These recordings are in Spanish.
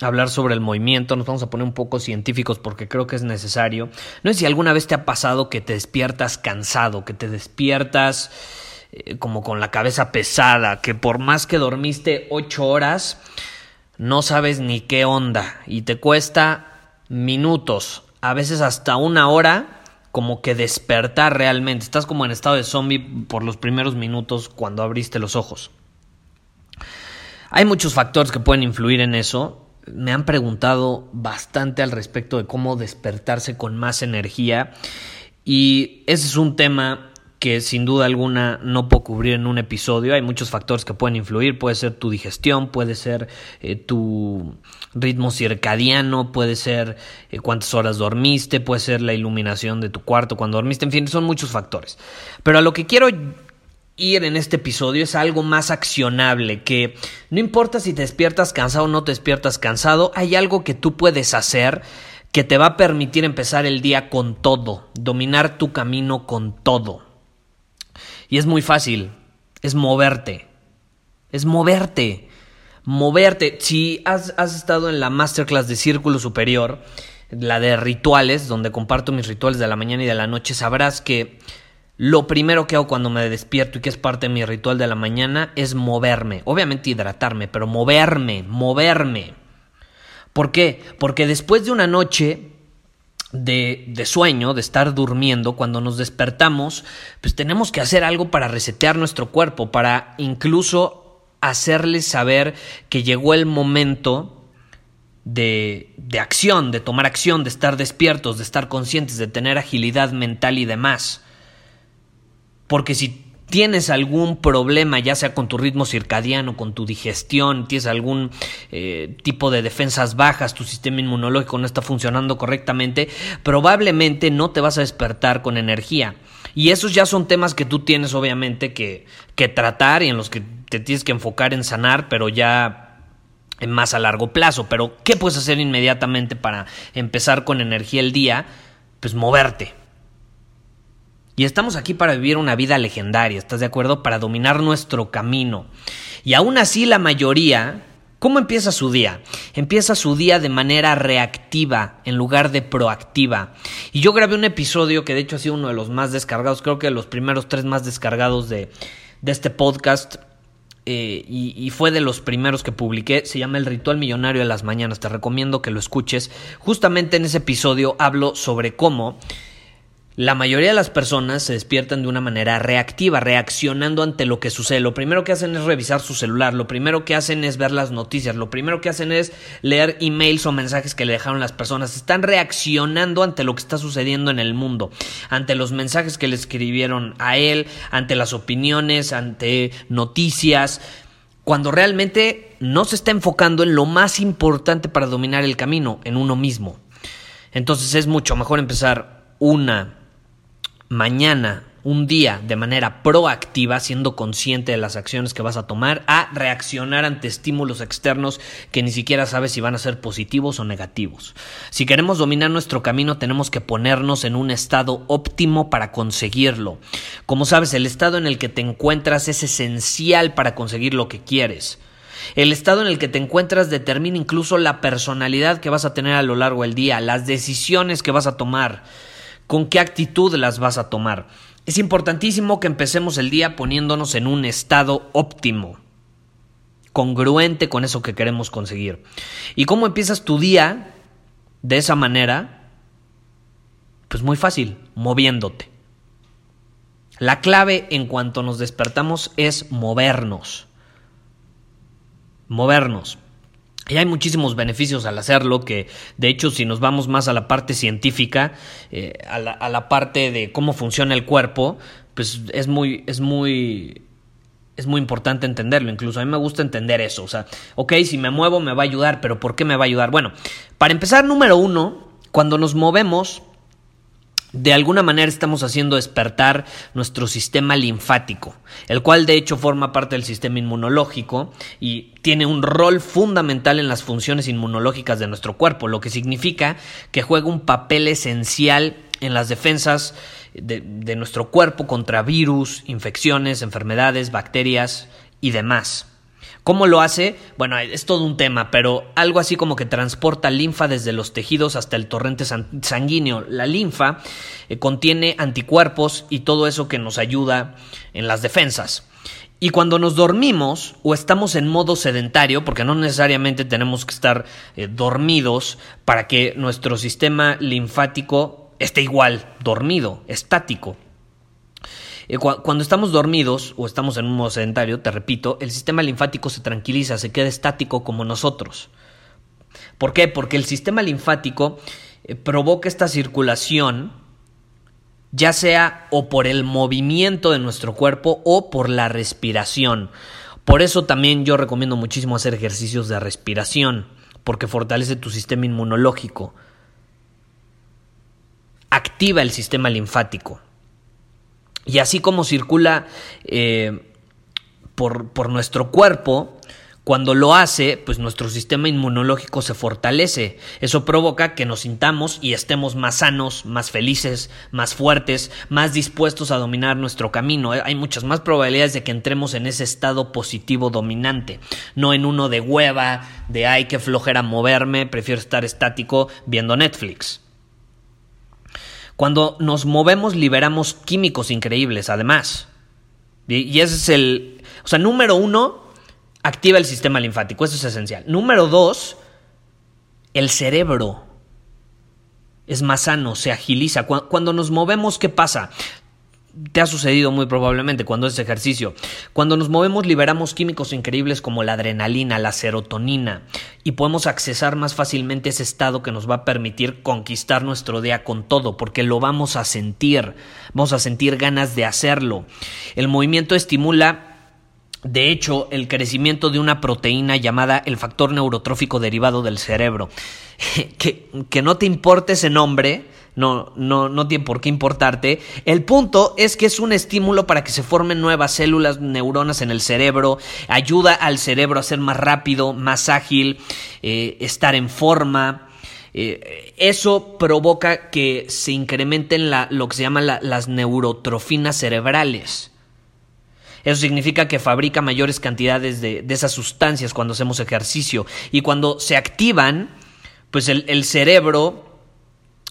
hablar sobre el movimiento, nos vamos a poner un poco científicos porque creo que es necesario. No sé si alguna vez te ha pasado que te despiertas cansado, que te despiertas eh, como con la cabeza pesada, que por más que dormiste ocho horas, no sabes ni qué onda y te cuesta minutos, a veces hasta una hora, como que despertar realmente. Estás como en estado de zombie por los primeros minutos cuando abriste los ojos. Hay muchos factores que pueden influir en eso. Me han preguntado bastante al respecto de cómo despertarse con más energía y ese es un tema que sin duda alguna no puedo cubrir en un episodio. Hay muchos factores que pueden influir. Puede ser tu digestión, puede ser eh, tu ritmo circadiano, puede ser eh, cuántas horas dormiste, puede ser la iluminación de tu cuarto cuando dormiste. En fin, son muchos factores. Pero a lo que quiero ir en este episodio es algo más accionable, que no importa si te despiertas cansado o no te despiertas cansado, hay algo que tú puedes hacer que te va a permitir empezar el día con todo, dominar tu camino con todo. Y es muy fácil, es moverte, es moverte, moverte. Si has, has estado en la masterclass de Círculo Superior, la de rituales, donde comparto mis rituales de la mañana y de la noche, sabrás que lo primero que hago cuando me despierto y que es parte de mi ritual de la mañana es moverme. Obviamente hidratarme, pero moverme, moverme. ¿Por qué? Porque después de una noche de, de, sueño, de estar durmiendo, cuando nos despertamos, pues tenemos que hacer algo para resetear nuestro cuerpo, para incluso hacerles saber que llegó el momento de, de acción, de tomar acción, de estar despiertos, de estar conscientes, de tener agilidad mental y demás. Porque si tienes algún problema, ya sea con tu ritmo circadiano, con tu digestión, tienes algún eh, tipo de defensas bajas, tu sistema inmunológico no está funcionando correctamente, probablemente no te vas a despertar con energía. Y esos ya son temas que tú tienes obviamente que, que tratar y en los que te tienes que enfocar en sanar, pero ya más a largo plazo. Pero, ¿qué puedes hacer inmediatamente para empezar con energía el día? Pues moverte. Y estamos aquí para vivir una vida legendaria, ¿estás de acuerdo? Para dominar nuestro camino. Y aún así la mayoría, ¿cómo empieza su día? Empieza su día de manera reactiva en lugar de proactiva. Y yo grabé un episodio que de hecho ha sido uno de los más descargados, creo que los primeros tres más descargados de, de este podcast. Eh, y, y, fue de los primeros que publiqué, se llama El Ritual Millonario de las Mañanas, te recomiendo que lo escuches. Justamente en ese episodio hablo sobre cómo la mayoría de las personas se despiertan de una manera reactiva, reaccionando ante lo que sucede. Lo primero que hacen es revisar su celular, lo primero que hacen es ver las noticias, lo primero que hacen es leer emails o mensajes que le dejaron las personas. Están reaccionando ante lo que está sucediendo en el mundo, ante los mensajes que le escribieron a él, ante las opiniones, ante noticias, cuando realmente no se está enfocando en lo más importante para dominar el camino, en uno mismo. Entonces es mucho mejor empezar una mañana, un día, de manera proactiva, siendo consciente de las acciones que vas a tomar, a reaccionar ante estímulos externos que ni siquiera sabes si van a ser positivos o negativos. Si queremos dominar nuestro camino, tenemos que ponernos en un estado óptimo para conseguirlo. Como sabes, el estado en el que te encuentras es esencial para conseguir lo que quieres. El estado en el que te encuentras determina incluso la personalidad que vas a tener a lo largo del día, las decisiones que vas a tomar con qué actitud las vas a tomar. Es importantísimo que empecemos el día poniéndonos en un estado óptimo, congruente con eso que queremos conseguir. ¿Y cómo empiezas tu día? de esa manera? Pues muy fácil, moviéndote. La clave en cuanto nos despertamos es movernos. Movernos. Y hay muchísimos beneficios al hacerlo, que de hecho si nos vamos más a la parte científica, eh, a, la, parte de cómo funciona el cuerpo, pues es muy, es muy, es muy importante entenderlo. Incluso a mí me gusta entender eso. O sea, ok, si me muevo me va a ayudar, pero ¿por qué me va a ayudar? Bueno, para empezar, número uno, cuando nos movemos, de alguna manera estamos haciendo despertar nuestro sistema linfático, el cual de hecho forma parte del sistema inmunológico y tiene un rol fundamental en las funciones inmunológicas de nuestro cuerpo, lo que significa que juega un papel esencial en las defensas de, nuestro cuerpo contra virus, infecciones, enfermedades, bacterias y demás. ¿Cómo lo hace? Bueno, es todo un tema, pero algo así como que transporta linfa desde los tejidos hasta el torrente sanguíneo. La linfa eh, contiene anticuerpos y todo eso que nos ayuda en las defensas. Y cuando nos dormimos o estamos en modo sedentario, porque no necesariamente tenemos que estar eh, dormidos para que nuestro sistema linfático esté igual, dormido, estático. Eh, cuando estamos dormidos o estamos en un modo sedentario, te repito, el sistema linfático se tranquiliza, se queda estático como nosotros. ¿Por qué? Porque el sistema linfático eh, provoca esta circulación, ya sea o por el movimiento de nuestro cuerpo o por la respiración. Por eso también yo recomiendo muchísimo hacer ejercicios de respiración, porque fortalece tu sistema inmunológico, activa el sistema linfático. Y así como circula eh, por, por nuestro cuerpo, cuando lo hace, pues nuestro sistema inmunológico se fortalece. Eso provoca que nos sintamos y estemos más sanos, más felices, más fuertes, más dispuestos a dominar nuestro camino. Hay muchas más probabilidades de que entremos en ese estado positivo dominante, no en uno de hueva, de ay, qué flojera moverme, prefiero estar estático viendo Netflix. Cuando nos movemos liberamos químicos increíbles, además. Y ese es el... O sea, número uno, activa el sistema linfático, eso es esencial. Número dos, el cerebro es más sano, se agiliza. Cuando nos movemos, ¿qué pasa? Te ha sucedido muy probablemente cuando es ejercicio. Cuando nos movemos liberamos químicos increíbles como la adrenalina, la serotonina y podemos accesar más fácilmente ese estado que nos va a permitir conquistar nuestro día con todo porque lo vamos a sentir, vamos a sentir ganas de hacerlo. El movimiento estimula de hecho, el crecimiento de una proteína llamada el factor neurotrófico derivado del cerebro. que, que no te importe ese nombre, no, no, no tiene por qué importarte. El punto es que es un estímulo para que se formen nuevas células, neuronas en el cerebro, ayuda al cerebro a ser más rápido, más ágil, eh, estar en forma. Eh, eso provoca que se incrementen la, lo que se llama las neurotrofinas cerebrales. Eso significa que fabrica mayores cantidades de, de, esas sustancias cuando hacemos ejercicio. Y cuando se activan, pues el, el cerebro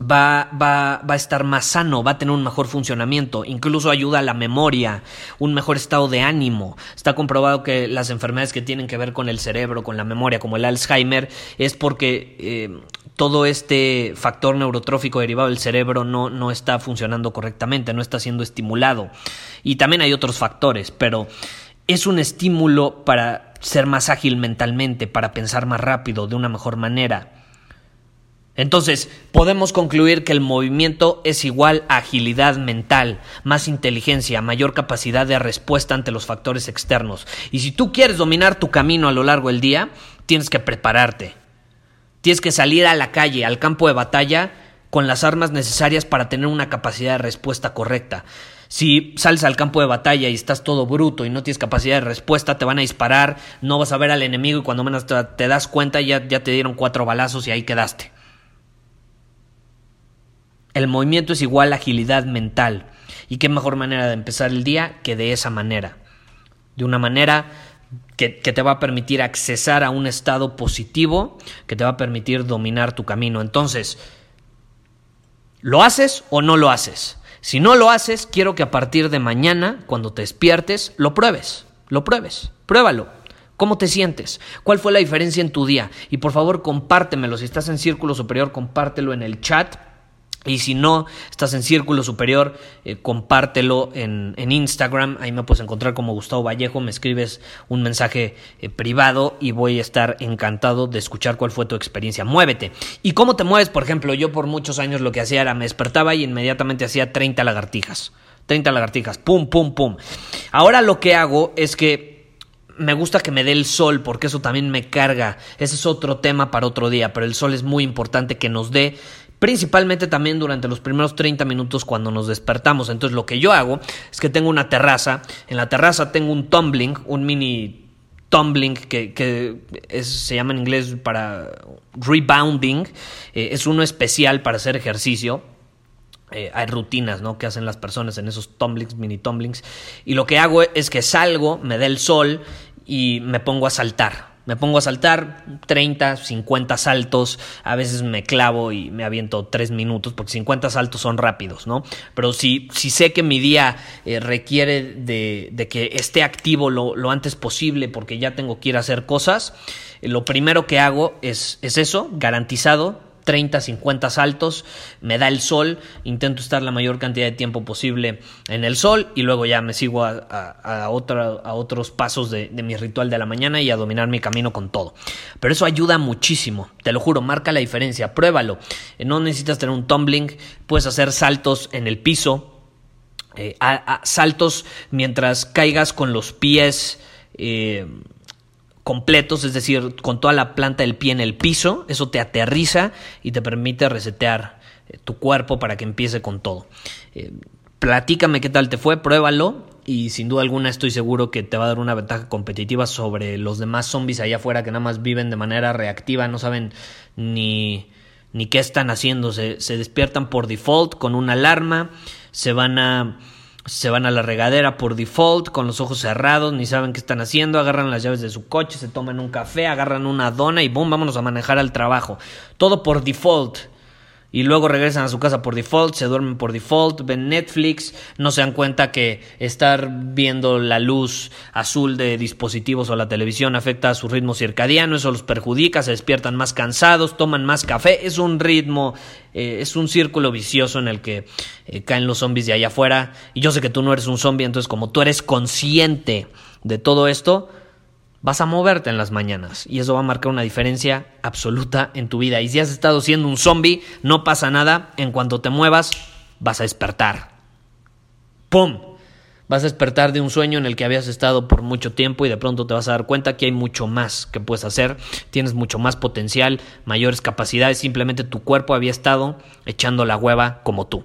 va, va, va, a estar más sano, va a tener un mejor funcionamiento, incluso ayuda a la memoria, un mejor estado de ánimo. Está comprobado que las enfermedades que tienen que ver con el cerebro, con la memoria, como el Alzheimer, es porque eh, todo este factor neurotrófico derivado del cerebro no, no está funcionando correctamente, no está siendo estimulado. Y también hay otros factores, pero es un estímulo para ser más ágil mentalmente, para pensar más rápido, de una mejor manera. Entonces, podemos concluir que el movimiento es igual a agilidad mental, más inteligencia, mayor capacidad de respuesta ante los factores externos. Y si tú quieres dominar tu camino a lo largo del día, tienes que prepararte. Tienes que salir a la calle, al campo de batalla, con las armas necesarias para tener una capacidad de respuesta correcta. Si sales al campo de batalla y estás todo bruto y no tienes capacidad de respuesta, te van a disparar, no vas a ver al enemigo y cuando menos te, das cuenta ya, ya te dieron cuatro balazos y ahí quedaste. El movimiento es igual a agilidad mental. ¿Y qué mejor manera de empezar el día que de esa manera? De una manera que, que, te va a permitir accesar a un estado positivo, que te va a permitir dominar tu camino. Entonces, ¿lo haces o no lo haces? Si no lo haces, quiero que a partir de mañana, cuando te despiertes, lo pruebes. Lo pruebes. Pruébalo. ¿Cómo te sientes? ¿Cuál fue la diferencia en tu día? Y por favor, compártemelo. Si estás en Círculo Superior, compártelo en el chat. Y si no estás en Círculo Superior, eh, compártelo en, Instagram. Ahí me puedes encontrar como Gustavo Vallejo. Me escribes un mensaje eh, privado y voy a estar encantado de escuchar cuál fue tu experiencia. Muévete. ¿Y cómo te mueves? Por ejemplo, yo por muchos años lo que hacía era me despertaba y inmediatamente hacía 30 lagartijas. 30 lagartijas. Pum, pum, pum. Ahora lo que hago es que me gusta que me dé el sol porque eso también me carga. Ese es otro tema para otro día, pero el sol es muy importante que nos dé principalmente también durante los primeros 30 minutos cuando nos despertamos. Entonces lo que yo hago es que tengo una terraza, en la terraza tengo un tumbling, un mini tumbling que, se llama en inglés para rebounding, eh, es uno especial para hacer ejercicio. Eh, hay rutinas ¿no? que hacen las personas en esos tumblings, mini tumblings. Y lo que hago es que salgo, me da el sol y me pongo a saltar. Me pongo a saltar 30, 50 saltos, a veces me clavo y me aviento 3 minutos, porque 50 saltos son rápidos, ¿no? Pero si, si sé que mi día eh, requiere de, que esté activo lo, antes posible, porque ya tengo que ir a hacer cosas, eh, lo primero que hago es, es eso, garantizado, 30, 50 saltos, me da el sol, intento estar la mayor cantidad de tiempo posible en el sol y luego ya me sigo a, otros pasos de, mi ritual de la mañana y a dominar mi camino con todo. Pero eso ayuda muchísimo, te lo juro, marca la diferencia, pruébalo. Eh, no necesitas tener un tumbling, puedes hacer saltos en el piso, eh, saltos mientras caigas con los pies. Eh, completos, es decir, con toda la planta del pie en el piso, eso te aterriza y te permite resetear eh, tu cuerpo para que empiece con todo. Eh, platícame qué tal te fue, pruébalo y sin duda alguna estoy seguro que te va a dar una ventaja competitiva sobre los demás zombies allá afuera que nada más viven de manera reactiva, no saben ni, ni qué están haciendo, se, se despiertan por default con una alarma, se van a se van a la regadera por default, con los ojos cerrados, ni saben qué están haciendo, agarran las llaves de su coche, se toman un café, agarran una dona y boom, vámonos a manejar al trabajo. Todo por default y luego regresan a su casa por default, se duermen por default, ven Netflix, no se dan cuenta que estar viendo la luz azul de dispositivos o la televisión afecta a su ritmo circadiano, eso los perjudica, se despiertan más cansados, toman más café, es un ritmo, eh, es un círculo vicioso en el que eh, caen los zombies de allá afuera y yo sé que tú no eres un zombie, entonces como tú eres consciente de todo esto, vas a moverte en las mañanas y eso va a marcar una diferencia absoluta en tu vida. Y si has estado siendo un zombie, no pasa nada, en cuanto te muevas, vas a despertar. ¡Pum! Vas a despertar de un sueño en el que habías estado por mucho tiempo y de pronto te vas a dar cuenta que hay mucho más que puedes hacer, tienes mucho más potencial, mayores capacidades, simplemente tu cuerpo había estado echando la hueva como tú.